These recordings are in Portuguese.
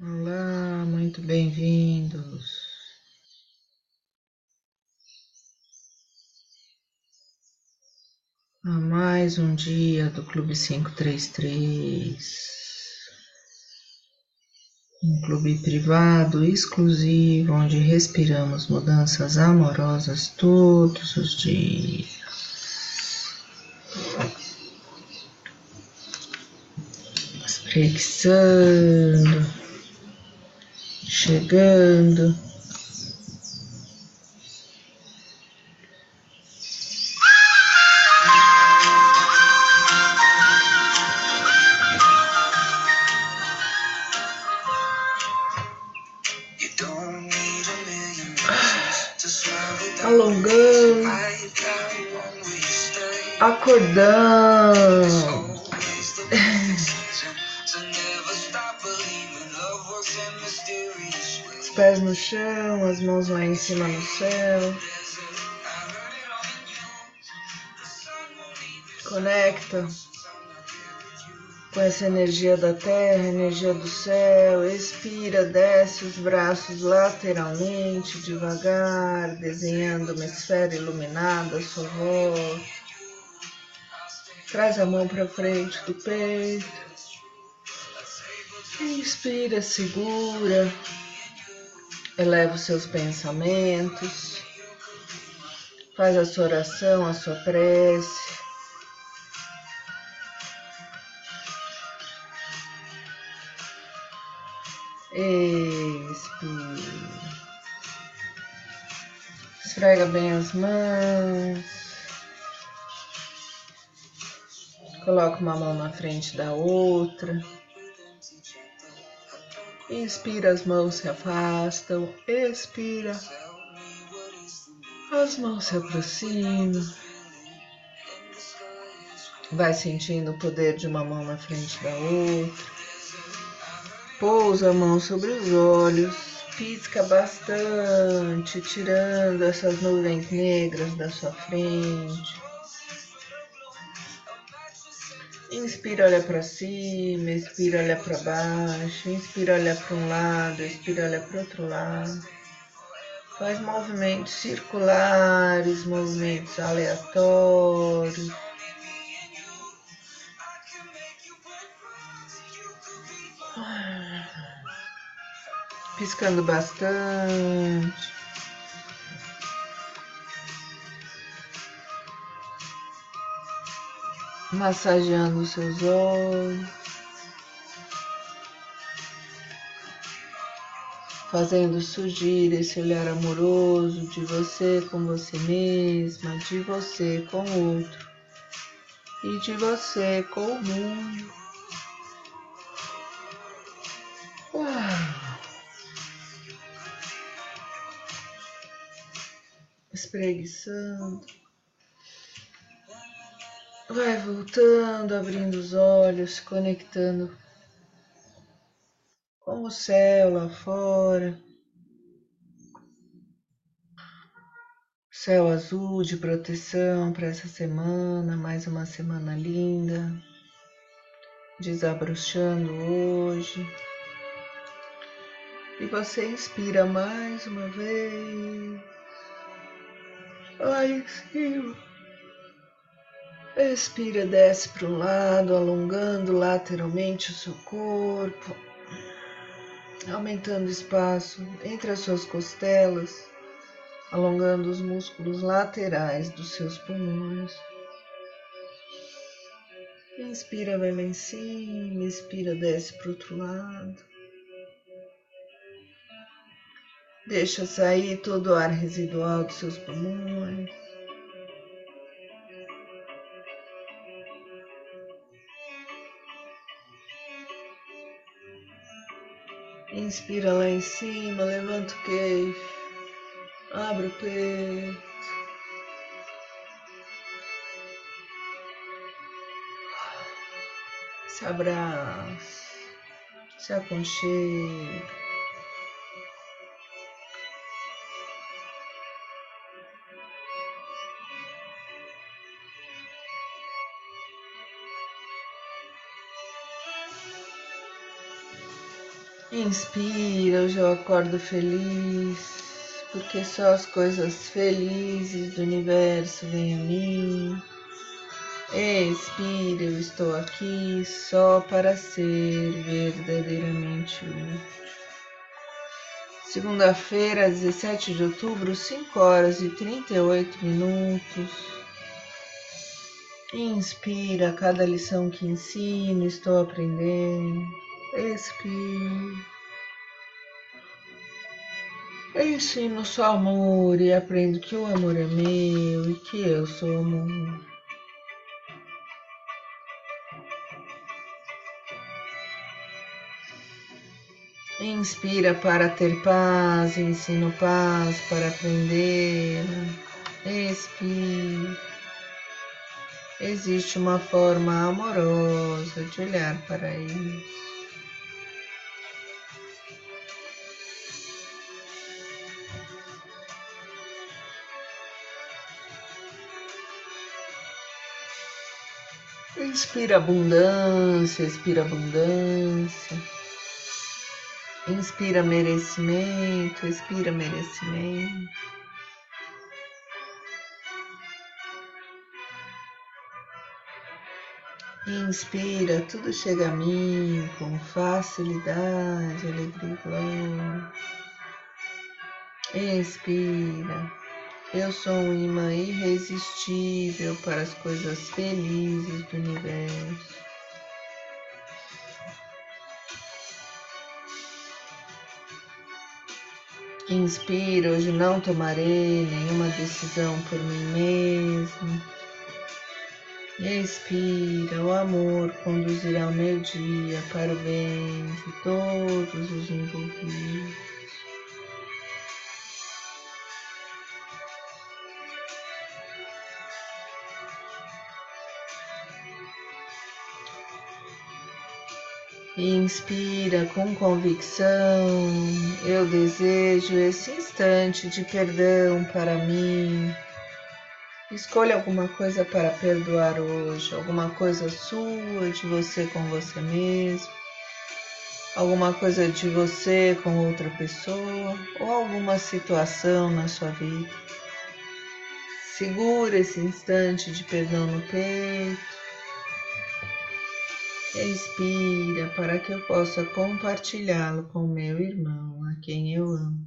Olá, muito bem-vindos. A mais um dia do Clube 533. Um clube privado exclusivo onde respiramos mudanças amorosas todos os dias. Espreguiçando, chegando. alongando, acordando. No chão, as mãos lá em cima no céu. Conecta com essa energia da terra, energia do céu. Expira, desce os braços lateralmente, devagar, desenhando uma esfera iluminada à sua. Traz a mão para frente do peito. Inspira, segura. Eleva os seus pensamentos. Faz a sua oração, a sua prece. Expira. Esfrega bem as mãos. Coloca uma mão na frente da outra. Inspira, as mãos se afastam. Expira. As mãos se aproximam. Vai sentindo o poder de uma mão na frente da outra. Pousa a mão sobre os olhos, pisca bastante, tirando essas nuvens negras da sua frente. Inspira, olha para cima, expira, olha para baixo, inspira, olha para um lado, expira, olha para outro lado. Faz movimentos circulares, movimentos aleatórios. piscando bastante. Massageando os seus olhos. Fazendo surgir esse olhar amoroso de você com você mesma, de você com o outro e de você com o mundo. espreguiçando. Vai voltando, abrindo os olhos, conectando com o céu lá fora. Céu azul de proteção para essa semana, mais uma semana linda. Desabrochando hoje. E você inspira mais uma vez lá em cima. Expira, desce para o lado, alongando lateralmente o seu corpo, aumentando o espaço entre as suas costelas, alongando os músculos laterais dos seus pulmões. Inspira, vai lá em cima, expira, desce para o outro lado. Deixa sair todo o ar residual dos seus pulmões. Inspira lá em cima, levanta o queixo, abre o peito. Se abraça, se aconchega. Inspira, hoje eu acordo feliz, porque só as coisas felizes do universo vêm a mim. Expira, eu estou aqui só para ser verdadeiramente útil. Segunda-feira, 17 de outubro, 5 horas e 38 minutos. Inspira cada lição que ensino, estou aprendendo. Expira. Ensino só amor e aprendo que o amor é meu e que eu sou amor. Inspira para ter paz, ensino paz para aprender. Expira. Existe uma forma amorosa de olhar para isso. Inspira abundância, expira abundância. Inspira merecimento, expira merecimento. Inspira, tudo chega a mim com facilidade, alegria e glória. Expira. Eu sou um imã irresistível para as coisas felizes do universo. Inspira, hoje não tomarei nenhuma decisão por mim mesmo. Expira, o amor conduzirá o meu dia para o bem de todos os envolvidos. Inspira com convicção. Eu desejo esse instante de perdão para mim. Escolha alguma coisa para perdoar hoje, alguma coisa sua, de você com você mesmo, alguma coisa de você com outra pessoa ou alguma situação na sua vida. Segura esse instante de perdão no peito. Expira para que eu possa compartilhá-lo com meu irmão, a quem eu amo,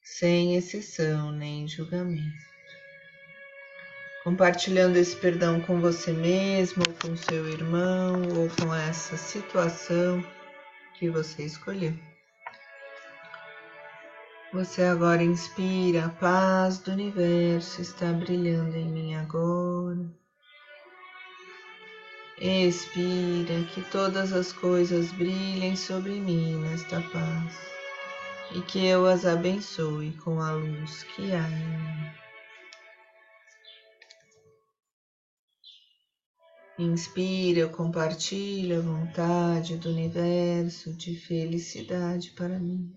sem exceção nem julgamento. Compartilhando esse perdão com você mesmo, ou com seu irmão, ou com essa situação que você escolheu. Você agora inspira, a paz do universo está brilhando em mim agora. Expira, que todas as coisas brilhem sobre mim nesta paz e que eu as abençoe com a luz que há em mim. Inspira, eu compartilho a vontade do universo de felicidade para mim.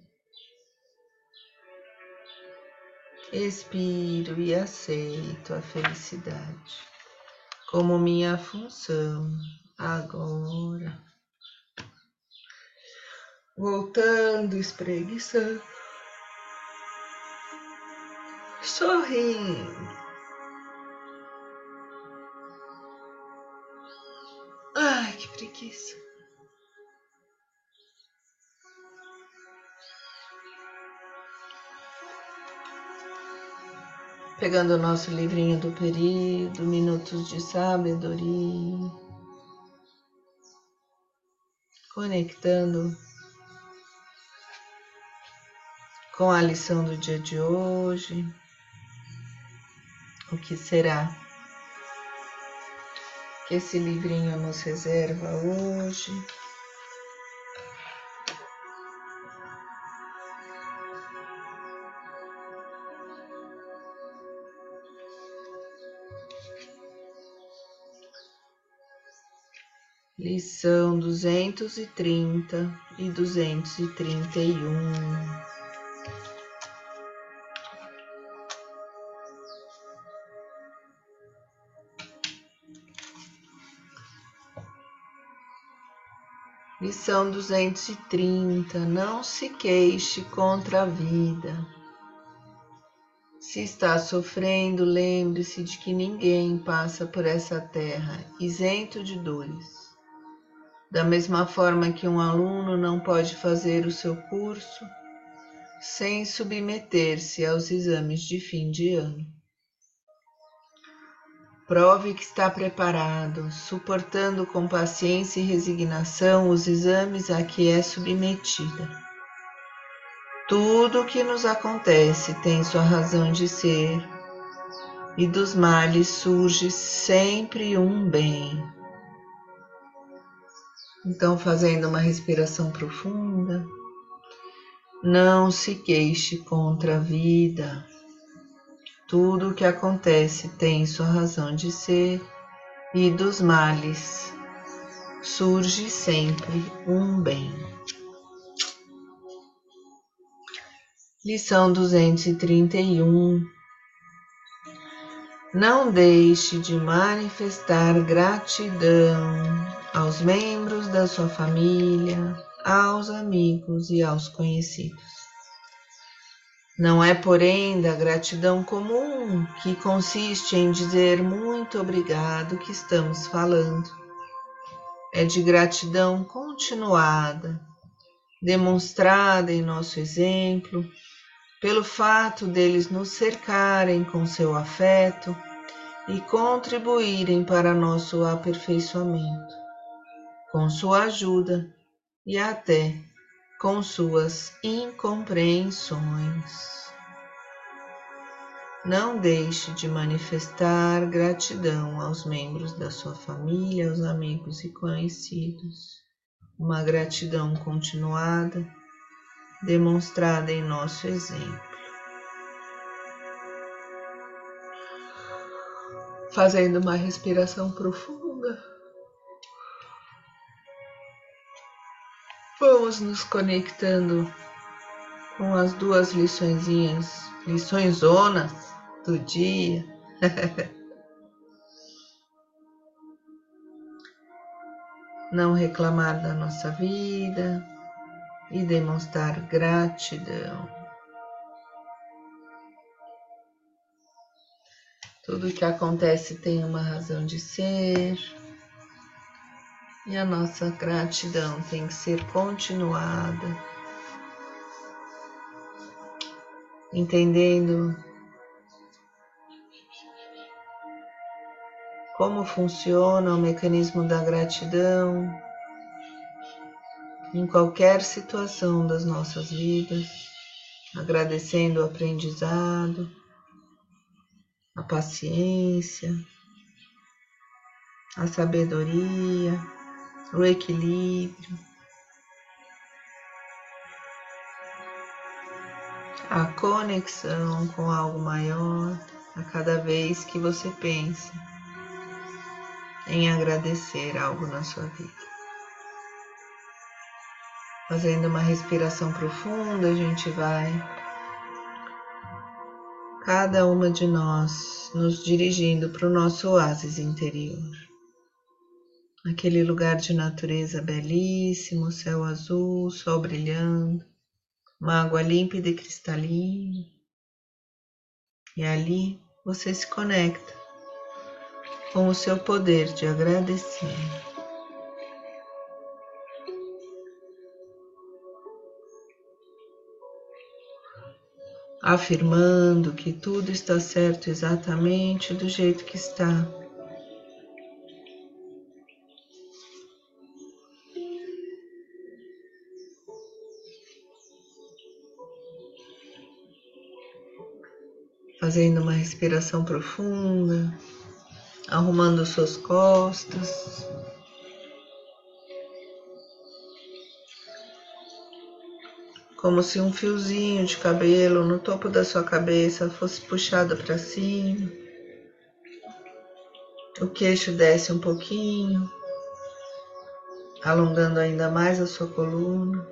Expiro e aceito a felicidade como minha função agora. Voltando, espreguiçando, sorrindo. Ai, que preguiça. Pegando o nosso livrinho do período, Minutos de Sabedoria, conectando com a lição do dia de hoje, o que será que esse livrinho nos reserva hoje. Lição duzentos e trinta e duzentos e trinta e um. Lição 230. Não se queixe contra a vida. Se está sofrendo, lembre-se de que ninguém passa por essa terra isento de dores. Da mesma forma que um aluno não pode fazer o seu curso sem submeter-se aos exames de fim de ano. Prove que está preparado, suportando com paciência e resignação os exames a que é submetida. Tudo o que nos acontece tem sua razão de ser, e dos males surge sempre um bem. Então, fazendo uma respiração profunda, não se queixe contra a vida. Tudo o que acontece tem sua razão de ser e dos males surge sempre um bem. Lição 231 Não deixe de manifestar gratidão aos membros da sua família, aos amigos e aos conhecidos. Não é, porém, da gratidão comum, que consiste em dizer muito obrigado, que estamos falando. É de gratidão continuada, demonstrada em nosso exemplo, pelo fato deles nos cercarem com seu afeto e contribuírem para nosso aperfeiçoamento. Com sua ajuda e até com suas incompreensões. Não deixe de manifestar gratidão aos membros da sua família, aos amigos e conhecidos. Uma gratidão continuada, demonstrada em nosso exemplo. Fazendo uma respiração profunda. Vamos nos conectando com as duas liçõezinhas, lições zonas do dia. Não reclamar da nossa vida e demonstrar gratidão. Tudo que acontece tem uma razão de ser. E a nossa gratidão tem que ser continuada, entendendo como funciona o mecanismo da gratidão em qualquer situação das nossas vidas, agradecendo o aprendizado, a paciência, a sabedoria o equilíbrio, a conexão com algo maior a cada vez que você pensa em agradecer algo na sua vida. Fazendo uma respiração profunda, a gente vai, cada uma de nós, nos dirigindo para o nosso oásis interior aquele lugar de natureza belíssimo, céu azul, sol brilhando, uma água límpida e cristalina. E ali você se conecta com o seu poder de agradecer. Afirmando que tudo está certo exatamente do jeito que está fazendo uma respiração profunda, arrumando suas costas. Como se um fiozinho de cabelo no topo da sua cabeça fosse puxado para cima. O queixo desce um pouquinho, alongando ainda mais a sua coluna.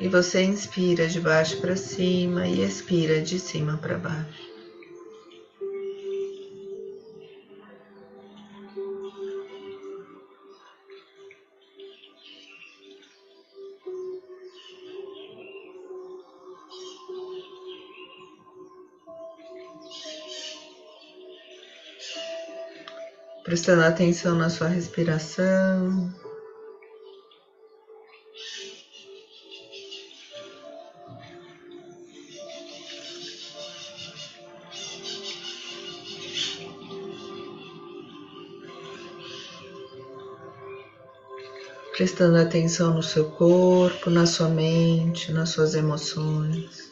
E você inspira de baixo para cima e expira de cima para baixo. prestando atenção na sua respiração. Prestando atenção no seu corpo, na sua mente, nas suas emoções.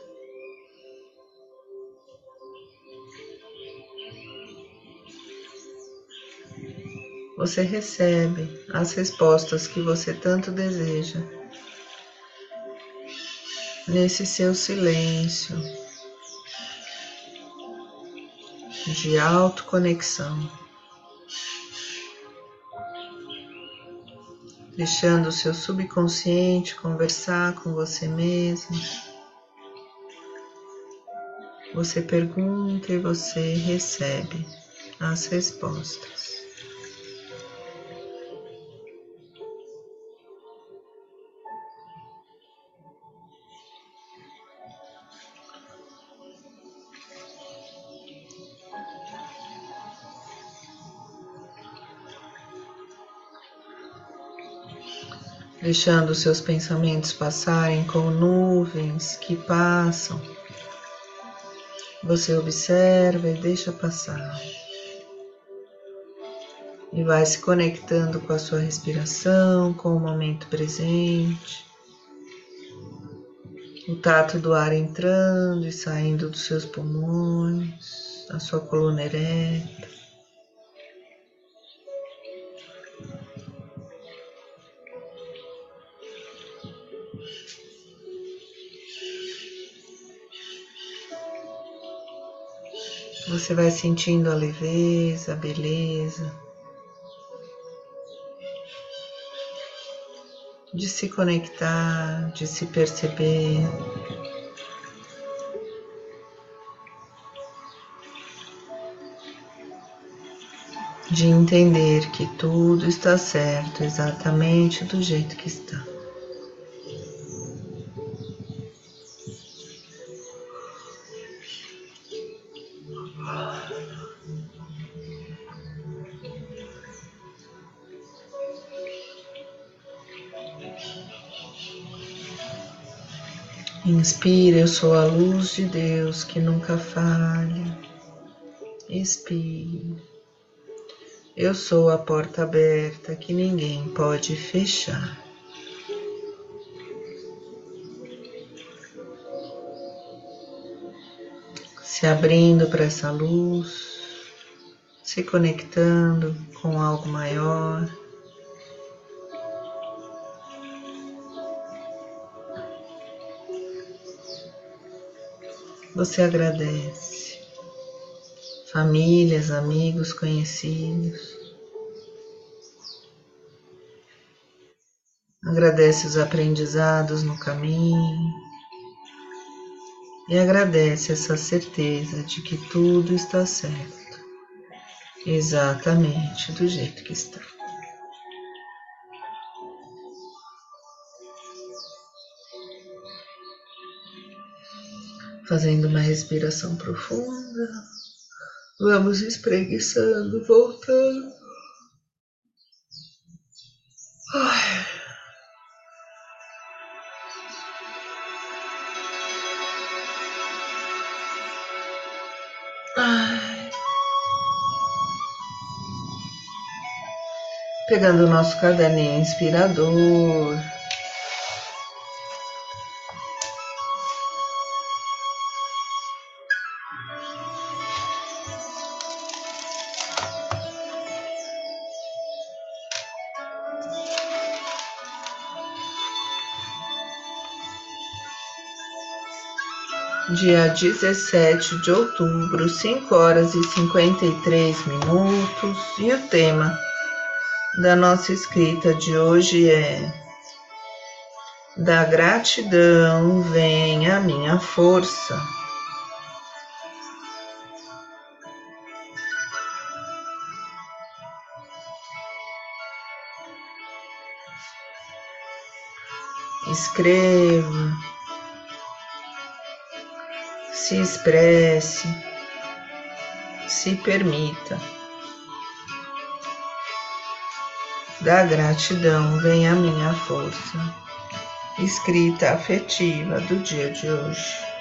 você recebe as respostas que você tanto deseja. Nesse seu silêncio de autoconexão, deixando o seu subconsciente conversar com você mesmo. Você pergunta e você recebe as respostas. Deixando seus pensamentos passarem como nuvens que passam. Você observa e deixa passar. E vai se conectando com a sua respiração, com o momento presente. O tato do ar entrando e saindo dos seus pulmões, a sua coluna ereta. Você vai sentindo a leveza, a beleza de se conectar, de se perceber. De entender que tudo está certo exatamente do jeito que está. Inspira, eu sou a luz de Deus que nunca falha. Expire. Eu sou a porta aberta que ninguém pode fechar. Se abrindo para essa luz, se conectando com algo maior. Você agradece. Famílias, amigos, conhecidos. Agradece os aprendizados no caminho e agradece essa certeza de que tudo está certo, exatamente do jeito que está. Fazendo uma respiração profunda. Vamos espreguiçando, voltando. Ai. Pegando o nosso caderninho inspirador. Dia 17 de outubro, 5 horas e 53 minutos, e o tema da nossa escrita de hoje é: Da gratidão vem a minha força. Escreva se expresse, se permita. Da gratidão vem a minha força, escrita afetiva do dia de hoje.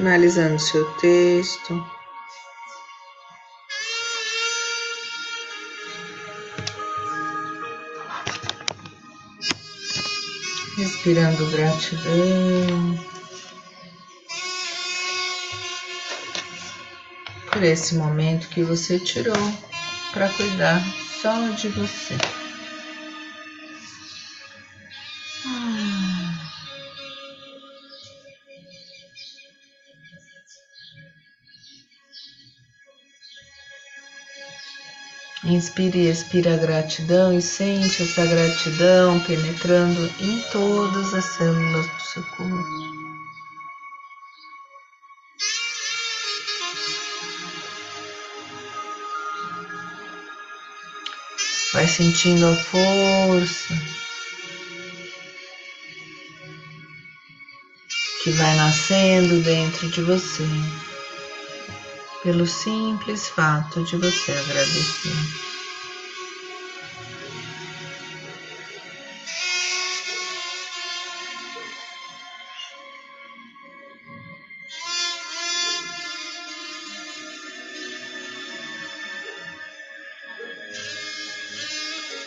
Finalizando seu texto. Respirando gratidão por esse momento que você tirou para cuidar só de você. Inspire e expira a gratidão e sente essa gratidão penetrando em todas as células do seu corpo. Vai sentindo a força que vai nascendo dentro de você, pelo simples fato de você agradecer.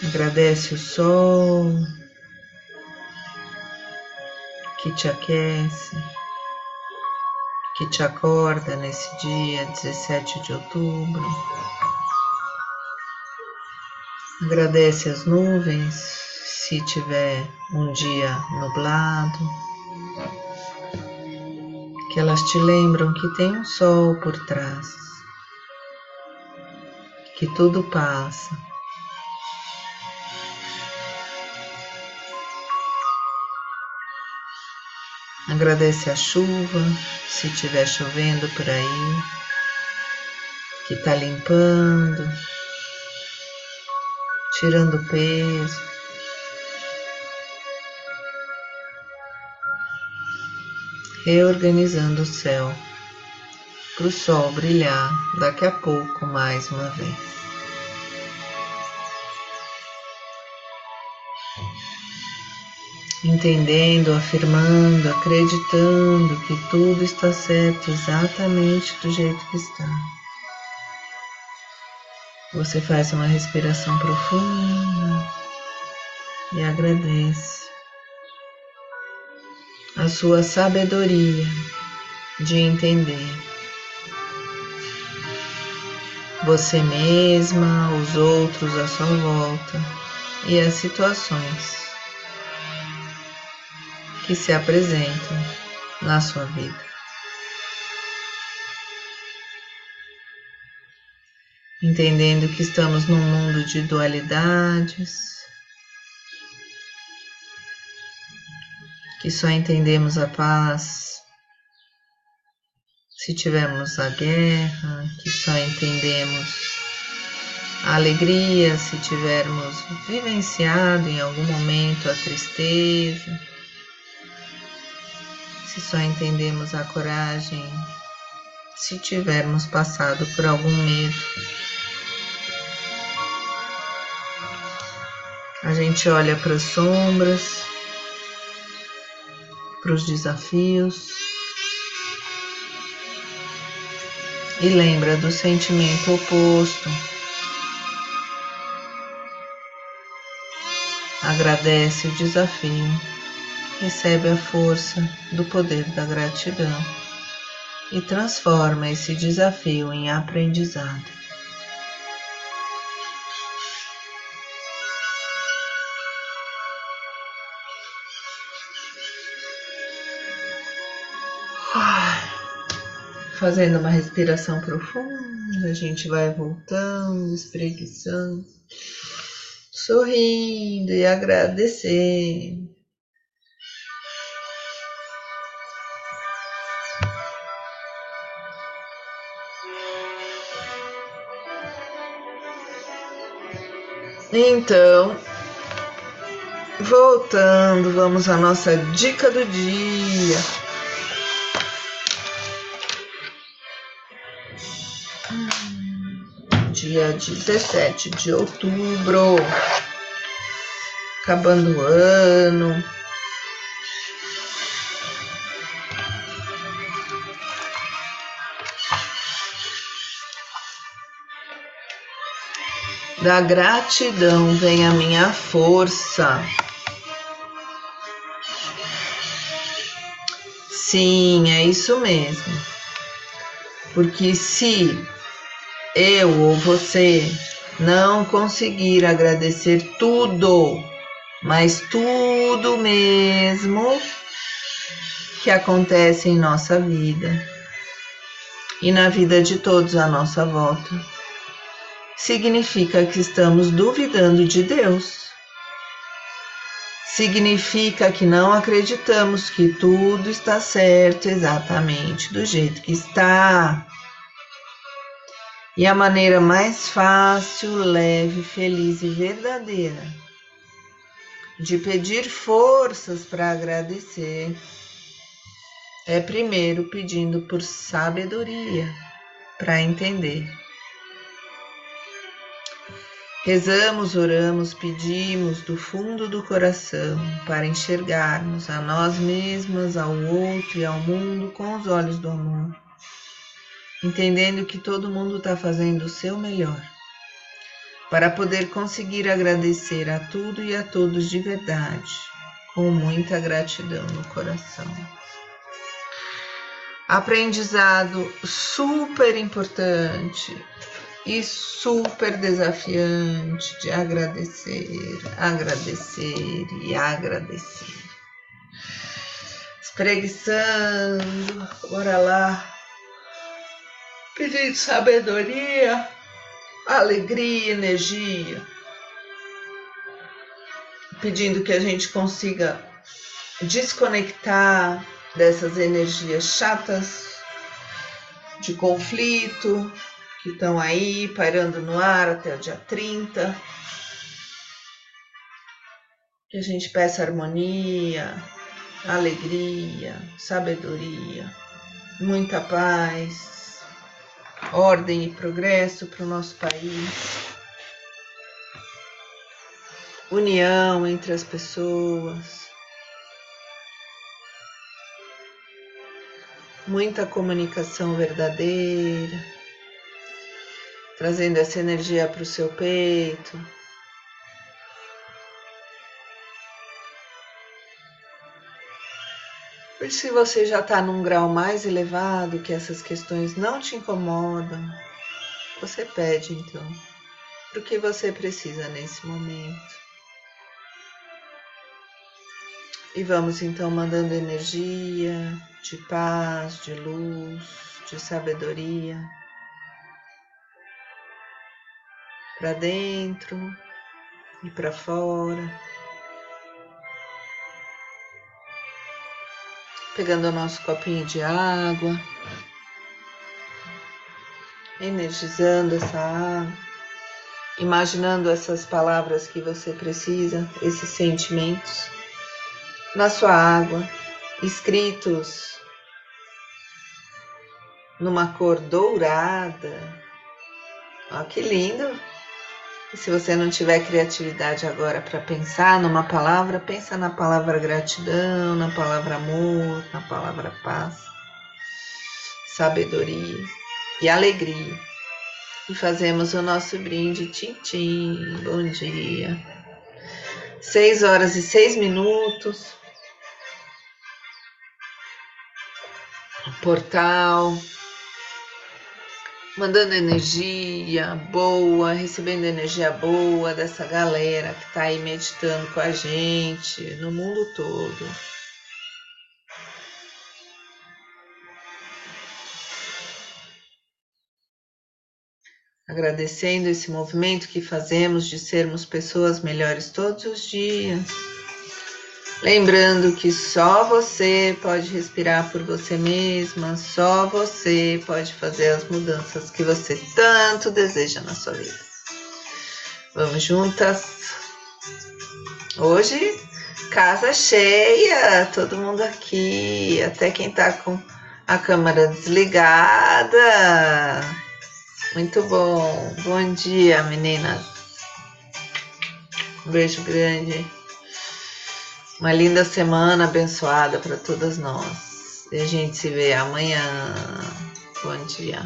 Agradece o sol que te aquece, que te acorda nesse dia 17 de outubro. Agradece as nuvens se tiver um dia nublado, que elas te lembram que tem um sol por trás, que tudo passa Agradece a chuva, se estiver chovendo por aí, que está limpando, tirando peso. Reorganizando o céu para o sol brilhar daqui a pouco mais uma vez. Entendendo, afirmando, acreditando que tudo está certo exatamente do jeito que está. Você faz uma respiração profunda e agradece a sua sabedoria de entender você mesma, os outros à sua volta e as situações que se apresentam na sua vida. Entendendo que estamos num mundo de dualidades, que só entendemos a paz se tivermos a guerra, que só entendemos a alegria se tivermos vivenciado em algum momento a tristeza se só entendemos a coragem se tivermos passado por algum medo. A gente olha para as sombras, para os desafios e lembra do sentimento oposto. Agradece o desafio recebe a força do poder da gratidão e transforma esse desafio em aprendizado. Fazendo uma respiração profunda, a gente vai voltando, espreguiçando, sorrindo e agradecendo. Então, voltando, vamos à nossa dica do dia. Dia 17 de outubro, acabando o ano. Da gratidão vem a minha força. Sim, é isso mesmo. Porque se eu ou você não conseguir agradecer tudo, mas tudo mesmo que acontece em nossa vida e na vida de todos à nossa volta, significa que estamos duvidando de Deus. Significa que não acreditamos que tudo está certo exatamente do jeito que está. E a maneira mais fácil, leve, feliz e verdadeira de pedir forças para agradecer é primeiro pedindo por sabedoria para entender. Rezamos, oramos, pedimos do fundo do coração para enxergarmos a nós mesmas, ao outro e ao mundo com os olhos do amor, entendendo que todo mundo está fazendo o seu melhor, para poder conseguir agradecer a tudo e a todos de verdade, com muita gratidão no coração. Aprendizado super importante e super desafiante de agradecer, agradecer e agradecer. Espreguiçando, bora lá, pedindo sabedoria, alegria, energia, pedindo que a gente consiga desconectar dessas energias chatas de conflito, que estão aí pairando no ar até o dia 30. Que a gente peça harmonia, alegria, sabedoria, muita paz, ordem e progresso para o nosso país, união entre as pessoas. Muita comunicação verdadeira trazendo essa energia para o seu peito. E se você já está num grau mais elevado, que essas questões não te incomodam, você pede então o que você precisa nesse momento. E vamos então mandando energia de paz, de luz, de sabedoria para dentro e para fora. Pegando o nosso copinho de água, energizando essa água, imaginando essas palavras que você precisa, esses sentimentos, na sua água, escritos numa cor dourada. Olha que lindo! E se você não tiver criatividade agora para pensar numa palavra, pensa na palavra gratidão, na palavra amor, na palavra paz, sabedoria e alegria. E fazemos o nosso brinde, tchim, bom dia. Seis horas e seis minutos. Portal mandando energia boa, recebendo energia boa dessa galera que está aí meditando com a gente no mundo todo. Agradecendo esse movimento que fazemos de sermos pessoas melhores todos os dias. Lembrando que só você pode respirar por você mesma, só você pode fazer as mudanças que você tanto deseja na sua vida. Vamos juntas? Hoje, casa cheia, todo mundo aqui, até quem tá com a câmera desligada. Muito bom. Bom dia, meninas. Um beijo grande. Uma linda semana abençoada para todas nós. E a gente se vê amanhã. Bom dia.